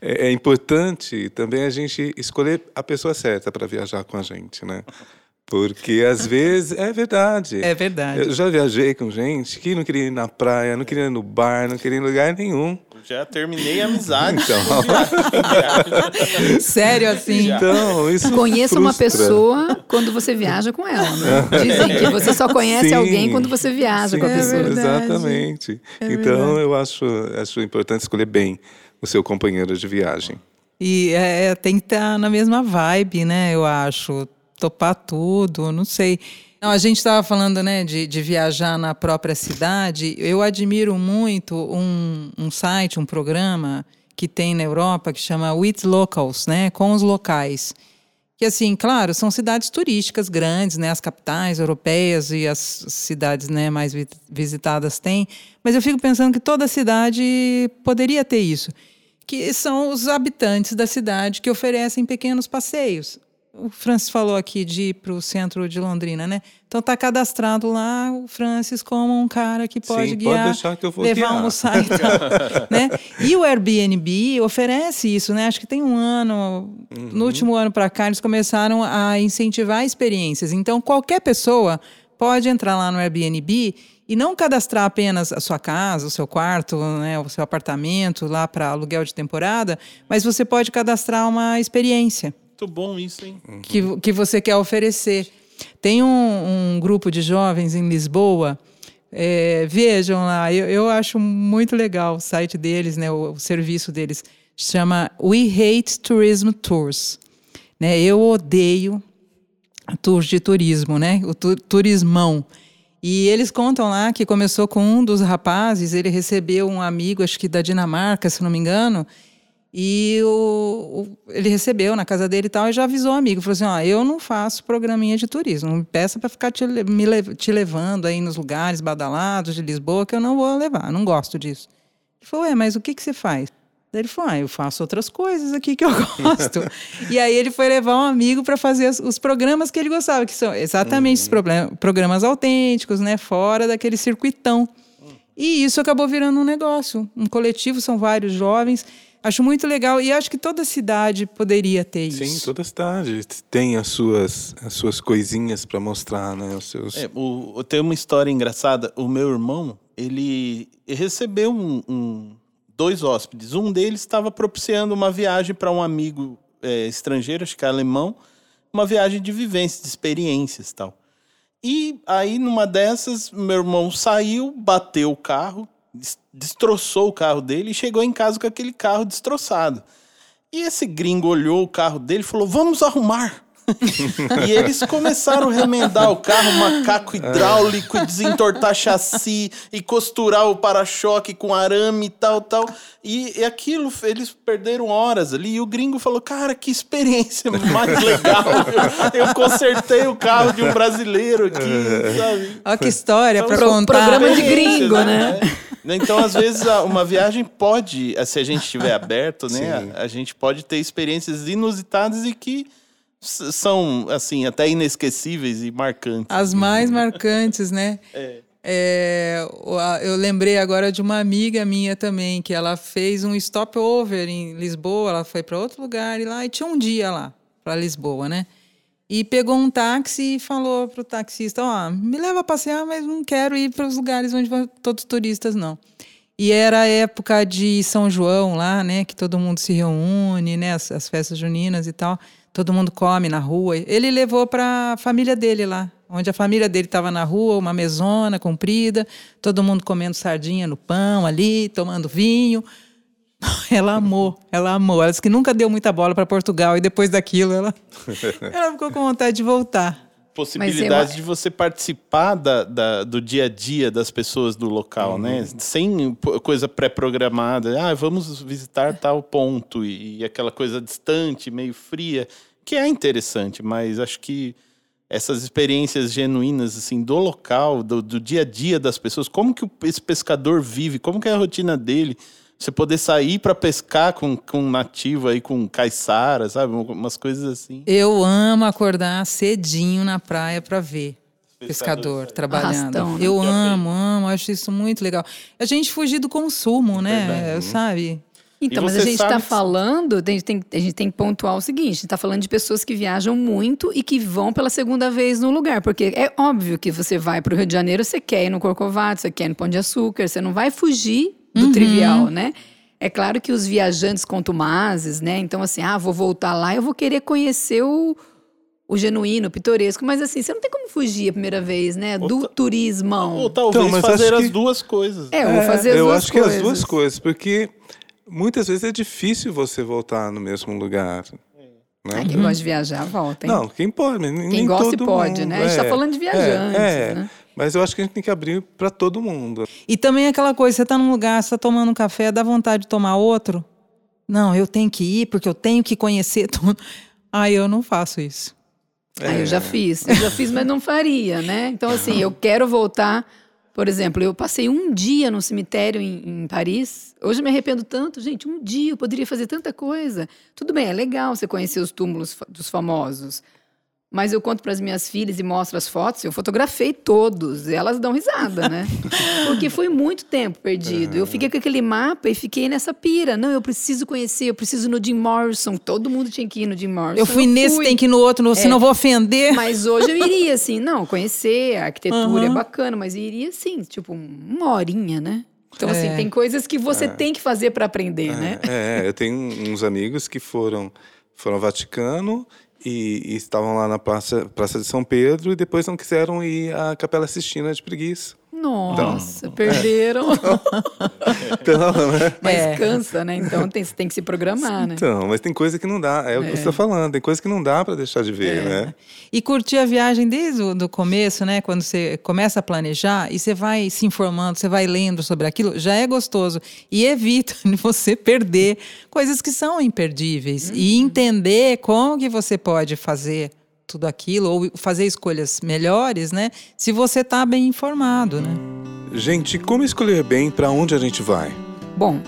É, é importante também a gente escolher a pessoa certa para viajar com a gente, né? Porque às vezes é verdade. É verdade. Eu já viajei com gente que não queria ir na praia, não queria ir no bar, não queria ir em lugar nenhum. Já terminei a amizade. Então. Sério assim? Então, isso Conheça frustra. uma pessoa quando você viaja com ela, né? Dizem que você só conhece Sim, alguém quando você viaja sim, com a pessoa. É. Exatamente. É então, verdade. eu acho, acho importante escolher bem o seu companheiro de viagem. E é, tem que estar na mesma vibe, né? Eu acho. Topar tudo, não sei. Não, a gente estava falando né, de, de viajar na própria cidade. Eu admiro muito um, um site, um programa que tem na Europa que chama With Locals, né? Com os locais. que assim, claro, são cidades turísticas grandes, né, as capitais europeias e as cidades, né, mais visitadas têm, mas eu fico pensando que toda cidade poderia ter isso, que são os habitantes da cidade que oferecem pequenos passeios o Francis falou aqui de ir para o centro de Londrina, né? Então tá cadastrado lá o Francis como um cara que pode Sim, guiar, pode levar guiar. almoçar e tal, né? E o Airbnb oferece isso, né? Acho que tem um ano, Uhum. no último ano para cá eles começaram a incentivar experiências. Então qualquer pessoa pode entrar lá no Airbnb e não cadastrar apenas a sua casa, o seu quarto, né, o seu apartamento lá para aluguel de temporada, mas você pode cadastrar uma experiência Muito bom isso, hein? que, que você quer oferecer. Tem um, um grupo de jovens em Lisboa. é, vejam lá, eu, eu acho muito legal o site deles, né, o, o serviço deles. Chama We Hate Tourism Tours. Né, eu odeio tours de turismo, né? O tu, turismão. E eles contam lá que começou com um dos rapazes, ele recebeu um amigo, acho que da Dinamarca, se não me engano, e o, o- ele recebeu na casa dele e tal, e já avisou o amigo. Falou assim: Ó, eu não faço programinha de turismo. Não peça para ficar te, me te levando aí nos lugares badalados de Lisboa, que eu não vou levar, não gosto disso. Ele falou: Ué, mas o que, que você faz? Daí ele falou: Ah, eu faço outras coisas aqui que eu gosto. e aí ele foi levar um amigo para fazer os programas que ele gostava, que são exatamente os problem- programas autênticos, né? Fora daquele circuitão. E isso acabou virando um negócio, um coletivo, são vários jovens. Acho muito legal e acho que toda cidade poderia ter isso. Sim, toda cidade tem as suas, as suas coisinhas para mostrar, né? Os seus... É, o, tem uma história engraçada. O meu irmão, ele recebeu um, um- dois hóspedes. Um deles estava propiciando uma viagem para um amigo é, estrangeiro, acho que é alemão, uma viagem de vivência, de experiências e tal. E aí, numa dessas, meu irmão saiu, bateu o carro, destroçou o carro dele e chegou em casa com aquele carro destroçado. E esse gringo olhou o carro dele e falou: Vamos arrumar. e eles começaram a remendar o carro, macaco hidráulico, e desentortar chassi e costurar o para-choque com arame e tal, tal. E, e aquilo, eles perderam horas ali. E o gringo falou: Cara, que experiência mais legal. Eu, eu consertei o carro de um brasileiro aqui, sabe? Olha que história para Pro- contar. programa de gringo, né? É. Então, às vezes, uma viagem pode, se a gente estiver aberto, né? A, a gente pode ter experiências inusitadas e que são, assim, até inesquecíveis e marcantes. As mais marcantes, né? É, a- eu lembrei agora de uma amiga minha também, que ela fez um stopover em Lisboa, ela foi para outro lugar e lá, e tinha um dia lá, para Lisboa, né? E pegou um táxi e falou pro taxista: Ó, me leva a passear, mas não quero ir para os lugares onde vão todos turistas, não. E era a época de São João lá, né? Que todo mundo se reúne, né? As, as festas juninas e tal. Todo mundo come na rua. Ele levou para a família dele lá, onde a família dele estava na rua, uma mesona comprida, todo mundo comendo sardinha no pão ali, tomando vinho. Ela amou, ela amou. Ela disse que nunca deu muita bola para Portugal e depois daquilo ela, ela ficou com vontade de voltar. Possibilidade eu- de você participar da, da- do dia a dia das pessoas do local, né? Sem p- coisa pré-programada. Ah, vamos visitar tal ponto e, e aquela coisa distante, meio fria, que é interessante, mas acho que essas experiências genuínas assim do local, do, do dia a dia das pessoas, como que o- esse pescador vive, como que é a rotina dele, você poder sair para pescar com, com um nativo aí, com caiçara, sabe, umas coisas assim. Eu amo acordar cedinho na praia para ver pescador trabalhando. Arrastão, né? Eu amo, amo, acho isso muito legal. A gente fugir do consumo, né? Sabe? Então, mas a você gente está que- falando, a gente, tem, a gente tem que pontuar o seguinte: a gente está falando de pessoas que viajam muito e que vão pela segunda vez no lugar. Porque é óbvio que você vai para o Rio de Janeiro, você quer ir no Corcovado, você quer ir no Pão de Açúcar, você não vai fugir do trivial, né? É claro que os viajantes contumazes, né? Então, assim, ah, vou voltar lá, eu vou querer conhecer o, o genuíno, o pitoresco. Mas, assim, você não tem como fugir a primeira vez, né? Do ta- turismão. Ou talvez Então, mas fazer acho as que- duas coisas. É, eu vou fazer as eu duas acho coisas. que as duas coisas, porque muitas vezes é difícil você voltar no mesmo lugar. Né? Ah, quem gosta de viajar, volta, hein? Não, quem pode, Quem gosta todo pode, mundo. né? A gente tá é. falando de viajantes, É, é. né? Mas eu acho que a gente tem que abrir para todo mundo. E também aquela coisa, você está num lugar, você está tomando um café, dá vontade de tomar outro? Não, eu tenho que ir porque eu tenho que conhecer. Ah, eu não faço isso. Ah, eu já fiz. Eu já fiz, mas não faria, né? Então, assim, eu quero voltar. Por exemplo, eu passei um dia no cemitério em, em Paris. Hoje eu me arrependo tanto, gente. Um dia eu poderia fazer tanta coisa. Tudo bem, é legal você conhecer os túmulos dos famosos. Mas eu conto para as minhas filhas e mostro as fotos, eu fotografei todos, e elas dão risada, né? Porque foi muito tempo perdido. Eu fiquei com aquele mapa e fiquei nessa pira. Não, eu preciso conhecer, eu preciso ir no Jim Morrison. Todo mundo tinha que ir no Jim Morrison. Eu fui nesse, fui. tem que ir no outro, no, É. senão eu vou ofender. Mas hoje eu iria, assim, não, conhecer a arquitetura é bacana, mas iria, assim, tipo, uma horinha, né? Então, assim, É. tem coisas que você tem que fazer para aprender, né? É, eu tenho uns amigos que foram, foram ao Vaticano e, e estavam lá na praça, praça de São Pedro e depois não quiseram ir à Capela Sistina de preguiça. Nossa, perderam. Então, né? Mas É. cansa, né? Então tem, tem que se programar, né? Então, mas tem coisa que não dá, é o que você está falando, tem coisa que não dá para deixar de ver, né? E curtir a viagem desde o do começo, né? Quando você começa a planejar e você vai se informando, você vai lendo sobre aquilo, já é gostoso. E evita você perder coisas que são imperdíveis. E entender como que você pode fazer tudo aquilo, ou fazer escolhas melhores, né? Se você está bem informado, né? Gente, como escolher bem para onde a gente vai? Bom,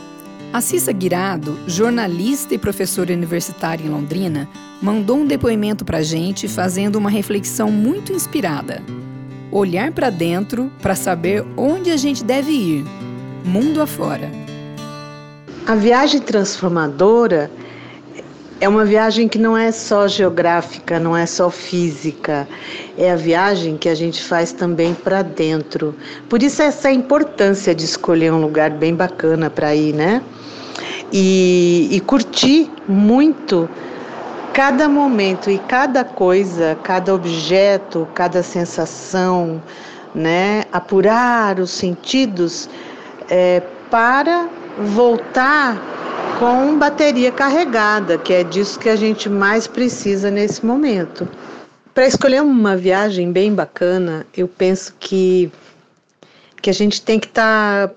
a Cissa Guirado, jornalista e professora universitária em Londrina, mandou um depoimento pra gente fazendo uma reflexão muito inspirada. Olhar para dentro para saber onde a gente deve ir, mundo afora. A viagem transformadora é uma viagem que não é só geográfica, não é só física, é a viagem que a gente faz também para dentro. Por isso essa importância de escolher um lugar bem bacana para ir, né? E, e curtir muito cada momento e cada coisa, cada objeto, cada sensação, né? Apurar os sentidos é, para voltar com bateria carregada, que é disso que a gente mais precisa nesse momento. Para escolher uma viagem bem bacana, eu penso que, que a gente tem que estar tá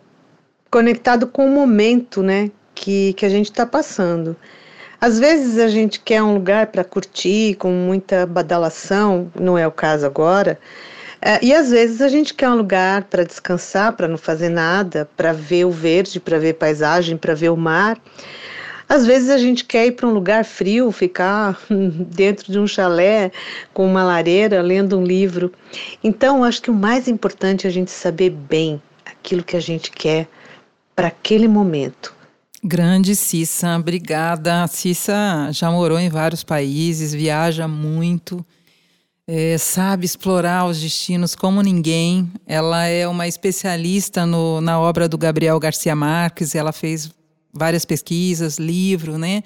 conectado com o momento né, que, que a gente está passando. Às vezes a gente quer um lugar para curtir com muita badalação, não é o caso agora, é, e às vezes a gente quer um lugar para descansar, para não fazer nada, para ver o verde, para ver paisagem, para ver o mar. Às vezes a gente quer ir para um lugar frio, ficar dentro de um chalé com uma lareira, lendo um livro. Então, acho que o mais importante é a gente saber bem aquilo que a gente quer para aquele momento. Grande Cissa, obrigada. Cissa já morou em vários países, viaja muito. É, sabe explorar os destinos como ninguém. Ela é uma especialista no, na obra do Gabriel Garcia Marques. Ela fez várias pesquisas, livro, né,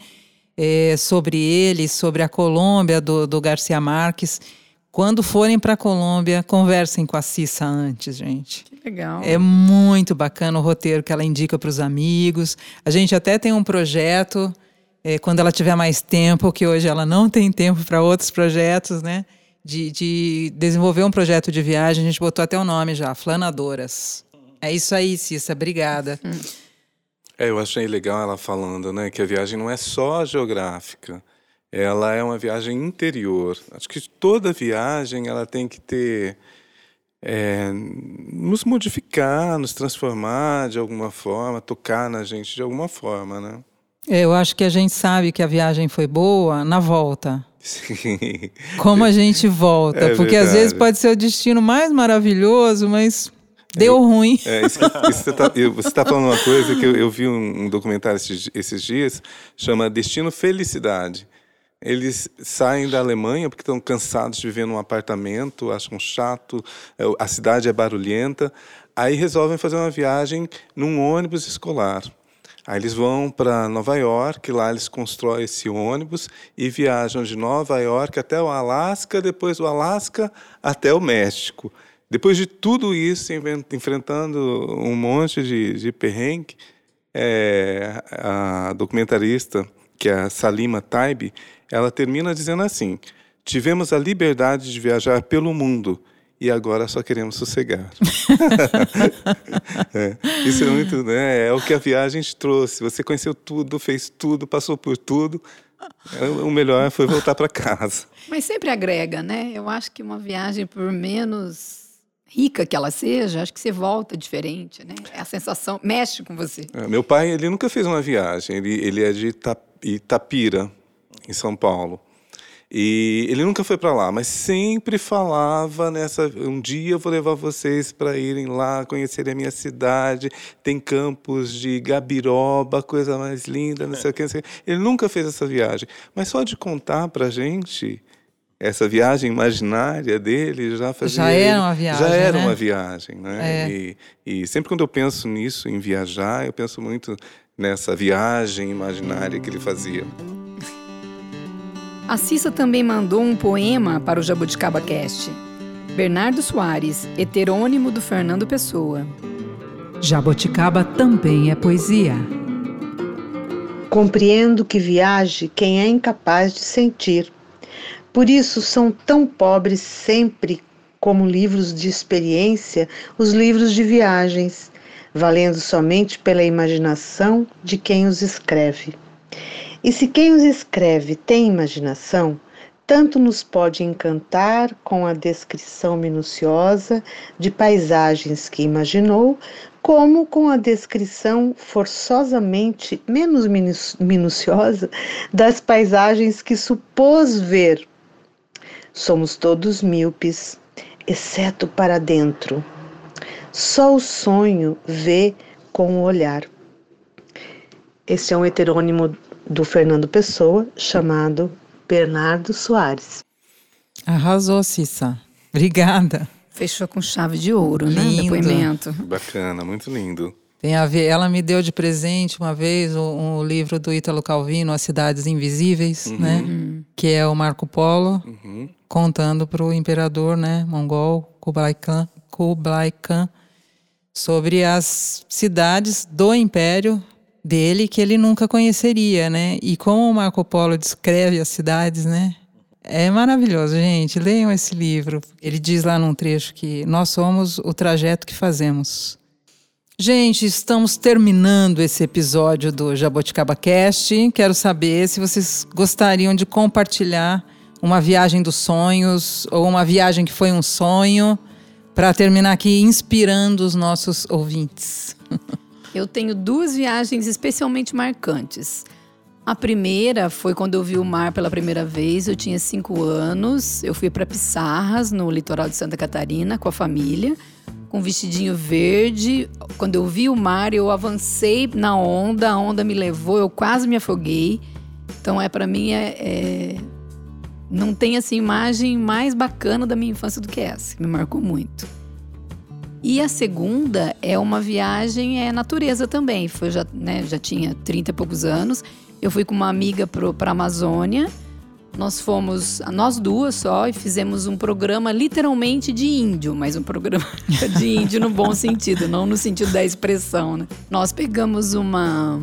é, sobre ele, sobre a Colômbia do, do Garcia Marques. Quando forem para a Colômbia, conversem com a Cissa antes, gente. Que legal. É muito bacana o roteiro que ela indica para os amigos. A gente até tem um projeto, é, quando ela tiver mais tempo, que hoje ela não tem tempo para outros projetos, né? De, de, desenvolver um projeto de viagem, a gente botou até o nome já, Flanadoras. É isso aí, Cissa, obrigada. É, eu achei legal ela falando, né, que a viagem não é só geográfica, ela é uma viagem interior. Acho que toda viagem ela tem que ter é, nos modificar, nos transformar de alguma forma, tocar na gente de alguma forma, né? É, eu acho que a gente sabe que a viagem foi boa na volta. Sim. Como a gente volta. É porque às verdade. vezes pode ser o destino mais maravilhoso, mas deu ruim. É, isso isso você está você tá falando uma coisa que eu, eu vi um, um documentário esses, esses dias, chama Destino Felicidade. Eles saem da Alemanha porque estão cansados de viver num apartamento, acham chato, é, a cidade é barulhenta. Aí resolvem fazer uma viagem num ônibus escolar. Aí eles vão para Nova York, lá eles constroem esse ônibus e viajam de Nova York até o Alasca, depois do Alasca até o México. Depois de tudo isso, enfrentando um monte de, de perrengue, é, a documentarista, que é a Salima Taib, ela termina dizendo assim: tivemos a liberdade de viajar pelo mundo e agora só queremos sossegar. É, isso é muito, né? É o que a viagem te trouxe. Você conheceu tudo, fez tudo, passou por tudo. o melhor foi voltar para casa. Mas sempre agrega, né? Eu acho que uma viagem, por menos rica que ela seja, acho que você volta diferente, né? É a sensação mexe com você. É, meu pai, ele nunca fez uma viagem. Ele, ele é de Itapira, em São Paulo. E ele nunca foi para lá, mas sempre falava nessa. Um dia eu vou levar vocês para irem lá, conhecerem a minha cidade. Tem campos de Gabiroba, coisa mais linda, não sei o que. Ele nunca fez essa viagem. Mas só de contar para gente essa viagem imaginária dele já fazia. Já era uma viagem. Já era né? uma viagem, né? É. E, e sempre quando eu penso nisso, em viajar, eu penso muito nessa viagem imaginária que ele fazia. A Cissa também mandou um poema para o Jabuticaba Cast. Bernardo Soares, heterônimo do Fernando Pessoa. Jaboticaba também é poesia. Compreendo que viaje quem é incapaz de sentir. Por isso são tão pobres sempre como livros de experiência os livros de viagens, valendo somente pela imaginação de quem os escreve. E se quem os escreve tem imaginação, tanto nos pode encantar com a descrição minuciosa de paisagens que imaginou, como com a descrição forçosamente menos minuciosa das paisagens que supôs ver. Somos todos míopes, exceto para dentro. Só o sonho vê com o olhar. Este é um heterônimo do Fernando Pessoa, chamado Bernardo Soares. Arrasou, Cissa. Obrigada. Fechou com chave de ouro, né? Lindo. Depoimento. Bacana, muito lindo. Tem a ver. Ela me deu de presente uma vez o, um livro do Ítalo Calvino, As Cidades Invisíveis, né? Que é o Marco Polo Uhum. contando para o imperador, né, mongol Kublai Khan, Kublai Khan sobre as cidades do império dele que ele nunca conheceria, né? E como o Marco Polo descreve as cidades, né? É maravilhoso, gente. Leiam esse livro. Ele diz lá num trecho que nós somos o trajeto que fazemos. Gente, estamos terminando esse episódio do Jaboticaba Cast. Quero saber se vocês gostariam de compartilhar uma viagem dos sonhos ou uma viagem que foi um sonho para terminar aqui inspirando os nossos ouvintes. Eu tenho duas viagens especialmente marcantes. A primeira foi quando eu vi o mar pela primeira vez. Eu tinha cinco anos. Eu fui para Pissarras, no litoral de Santa Catarina, com a família, com um vestidinho verde. Quando eu vi o mar, eu avancei na onda. A onda me levou. Eu quase me afoguei. Então, é para mim é, é- não tem assim imagem mais bacana da minha infância do que essa. Me marcou muito. E a segunda é uma viagem é natureza também. Foi já, né, já tinha 30 e poucos anos. Eu fui com uma amiga para a Amazônia. Nós fomos, nós duas só, e fizemos um programa literalmente de índio, mas um programa de índio no bom sentido, não no sentido da expressão, né? Nós pegamos uma.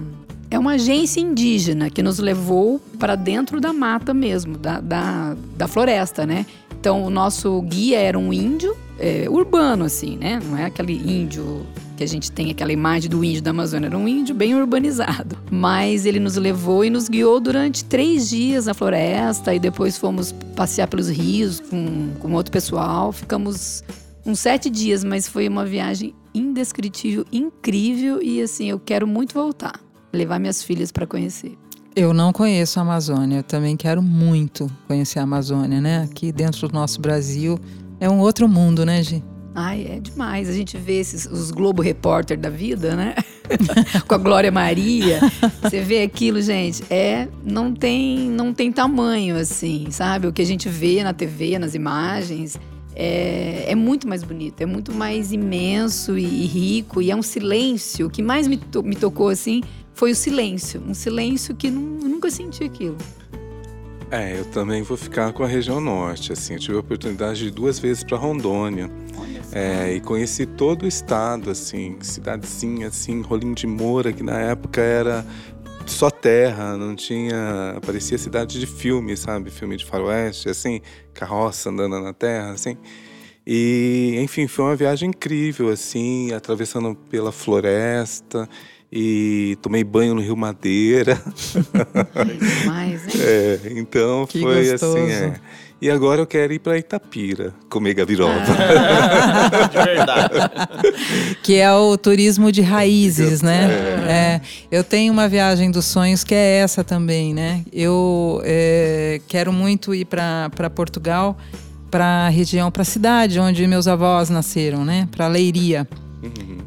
É uma agência indígena que nos levou para dentro da mata mesmo, da, da, da floresta, né? Então, o nosso guia era um índio é, urbano, assim, né? Não é aquele índio que a gente tem aquela imagem do índio da Amazônia. Era um índio bem urbanizado. Mas ele nos levou e nos guiou durante três dias na floresta. E depois fomos passear pelos rios com, com outro pessoal. Ficamos uns sete dias, mas foi uma viagem indescritível, incrível. E assim, eu quero muito voltar. Levar minhas filhas para conhecer. Eu não conheço a Amazônia, eu também quero muito conhecer a Amazônia, né? Aqui dentro do nosso Brasil é um outro mundo, né, Gi? Ai, é demais. A gente vê esses, os Globo Repórter da vida, né? Com a Glória Maria. Você vê aquilo, gente, é não tem não tem tamanho assim, sabe? O que a gente vê na TV, nas imagens, é, é muito mais bonito, é muito mais imenso e, e rico e é um silêncio. O que mais me, to- me tocou assim foi o silêncio, um silêncio que nu- eu nunca senti aquilo. É, eu também vou ficar com a região norte. Assim, eu tive a oportunidade de ir duas vezes para Rondônia. É, e conheci todo o estado, assim, cidadezinha, assim, Rolim de Moura, que na época era só terra, não tinha. parecia cidade de filme, sabe? Filme de faroeste, assim, carroça andando na terra, assim. E, enfim, foi uma viagem incrível, assim, atravessando pela floresta. E tomei banho no Rio Madeira. Demais, hein? É, então Que foi gostoso. assim. É. E agora eu quero ir para Itapira comer gabiroba. De verdade. Que é o turismo de raízes, né? É, eu tenho uma viagem dos sonhos que é essa também, né? Eu é, quero muito ir para Portugal, para a região, para a cidade onde meus avós nasceram, né? Para Leiria.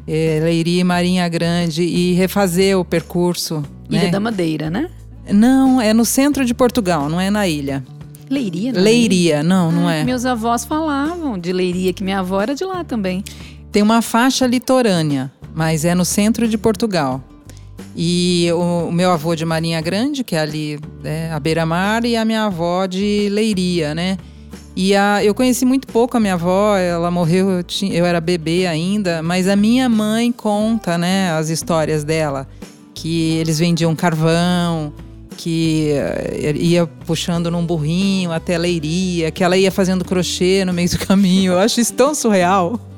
É, Leiria e Marinha Grande e refazer o percurso. Ilha né? da Madeira, né? Não, é no centro de Portugal, não é na ilha. Leiria, né? Leiria, não, não Ah, é. Meus avós falavam de Leiria, que minha avó era de lá também. Tem uma faixa litorânea, mas é no centro de Portugal. E o, o meu avô de Marinha Grande, que é ali é, à beira-mar, e a minha avó de Leiria, né? E a, eu conheci muito pouco a minha avó, ela morreu, eu, tinha, eu era bebê ainda, mas a minha mãe conta, né, as histórias dela, que eles vendiam carvão, que eh, ia puxando num burrinho até leiria, que ela ia fazendo crochê no meio do caminho. Eu acho isso tão surreal.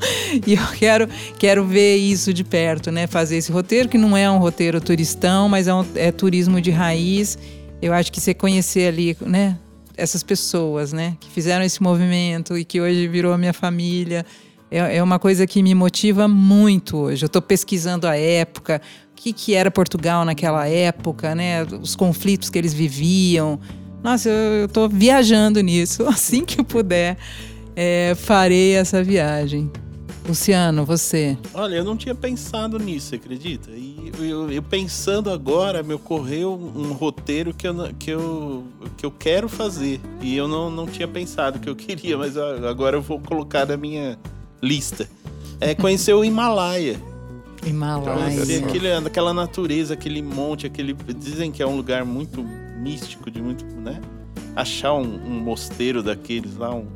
E eu quero, quero ver isso de perto, né? Fazer esse roteiro, que não é um roteiro turistão, mas é, um, é turismo de raiz. Eu acho que você conhecer ali, né? Essas pessoas, né? Que fizeram esse movimento e que hoje virou a minha família. É, é uma coisa que me motiva muito hoje. Eu estou pesquisando a época, o que, que era Portugal naquela época, né? Os conflitos que eles viviam. Nossa, eu estou viajando nisso. Assim que eu puder, é, farei essa viagem. Luciano, você. Olha, eu não tinha pensado nisso, você acredita? E eu, eu pensando agora, me ocorreu um roteiro que eu, que eu, que eu quero fazer. E eu não, não tinha pensado que eu queria, mas agora eu vou colocar na minha lista. É conhecer o Himalaia. Himalaia. Conhecer aquele, aquela natureza, aquele monte, aquele. Dizem que é um lugar muito místico, de muito, né? Achar um, um mosteiro daqueles lá, um,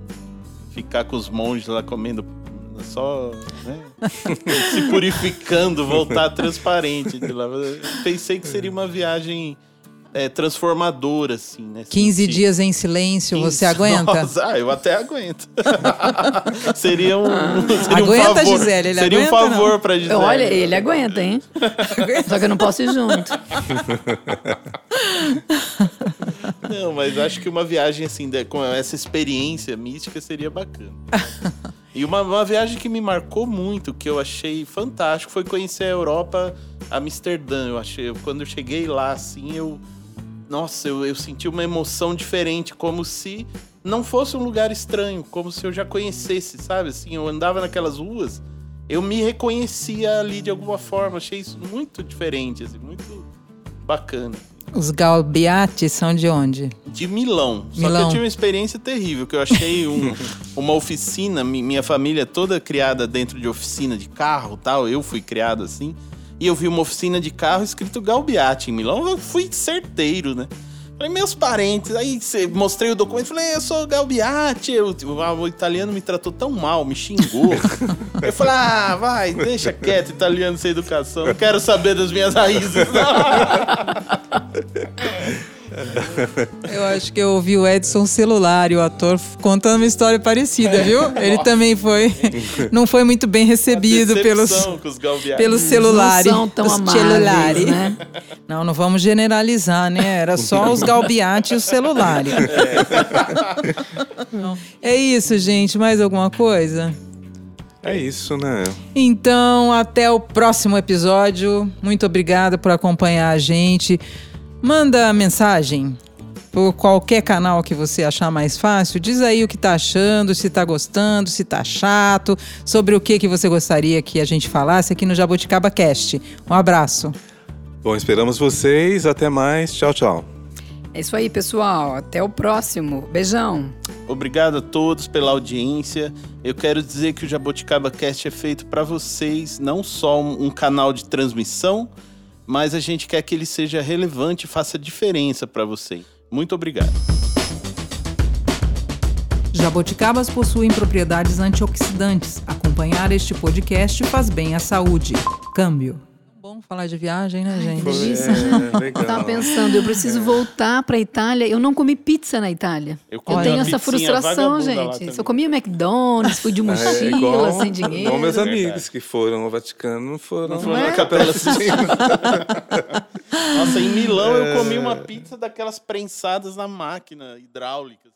ficar com os monges lá comendo só, né? se purificando, voltar transparente de lá. Pensei que seria uma viagem é, transformadora, assim, né? 15 Sentir- dias em silêncio, você 15 aguenta? Nossa, ah, eu até aguento. seria um, seria Aguenta, um favor. Gisele, ele seria aguenta, um favor não? pra Gisele. Olha, ele aguenta, hein? Só que eu não posso ir junto. Não, mas acho que uma viagem assim, com essa experiência mística seria bacana. E uma, uma viagem que me marcou muito, que eu achei fantástico, foi conhecer a Europa, Amsterdã. Eu achei, quando eu cheguei lá, assim, eu. Nossa, eu, eu senti uma emoção diferente, como se não fosse um lugar estranho, como se eu já conhecesse, sabe? Assim, eu andava naquelas ruas, eu me reconhecia ali de alguma forma. Achei isso muito diferente, assim, muito bacana Os Galbiati são de onde? de Milão. Só que Milão. eu tive uma experiência terrível, que eu achei um- uma oficina, mi- minha família toda criada dentro de oficina de carro tal, eu fui criado assim, e eu vi uma oficina de carro escrito Galbiati em Milão, eu fui certeiro, né? Falei, meus parentes, aí mostrei o documento, falei, eu sou Galbiati, eu- o, o italiano me tratou tão mal, me xingou. eu falei, ah, vai, deixa quieto, italiano sem educação, eu quero saber das minhas raízes. Eu acho que eu ouvi o Edson Celular, o ator, contando uma história parecida, viu? Ele também foi. Não foi muito bem recebido pelos, pelos celulares. Não são tão os amáveis, celulares. né? Não, não vamos generalizar, né? Era só os Galbiati e os celulares. Não. É isso, gente. Mais alguma coisa? É isso, né? Então, até o próximo episódio. Muito obrigada por acompanhar a gente. Manda mensagem por qualquer canal que você achar mais fácil. Diz aí o que tá achando, se tá gostando, se tá chato, sobre o que, que você gostaria que a gente falasse aqui no Jabuticaba Cast. Um abraço. Bom, esperamos vocês. Até mais. Tchau, tchau. É isso aí, pessoal. Até o próximo. Beijão. Obrigado a todos pela audiência. Eu quero dizer que o Jaboticaba Cast é feito para vocês, não só um, um canal de transmissão, mas a gente quer que ele seja relevante e faça diferença para vocês. Muito obrigado. Jaboticabas possuem propriedades antioxidantes. Acompanhar este podcast faz bem à saúde. Câmbio. Bom falar de viagem, né, gente? Foi, é, legal. Eu tava pensando, eu preciso voltar para Itália. Eu não comi pizza na Itália. Eu, Eu tenho essa frustração, gente. Só comia McDonald's, fui de mochila, É, igual, sem dinheiro. igual meus Verdade. amigos que foram ao Vaticano não foram, Não foram na na Capela Sistina. Nossa, em Milão É. eu comi uma pizza daquelas prensadas na máquina hidráulica.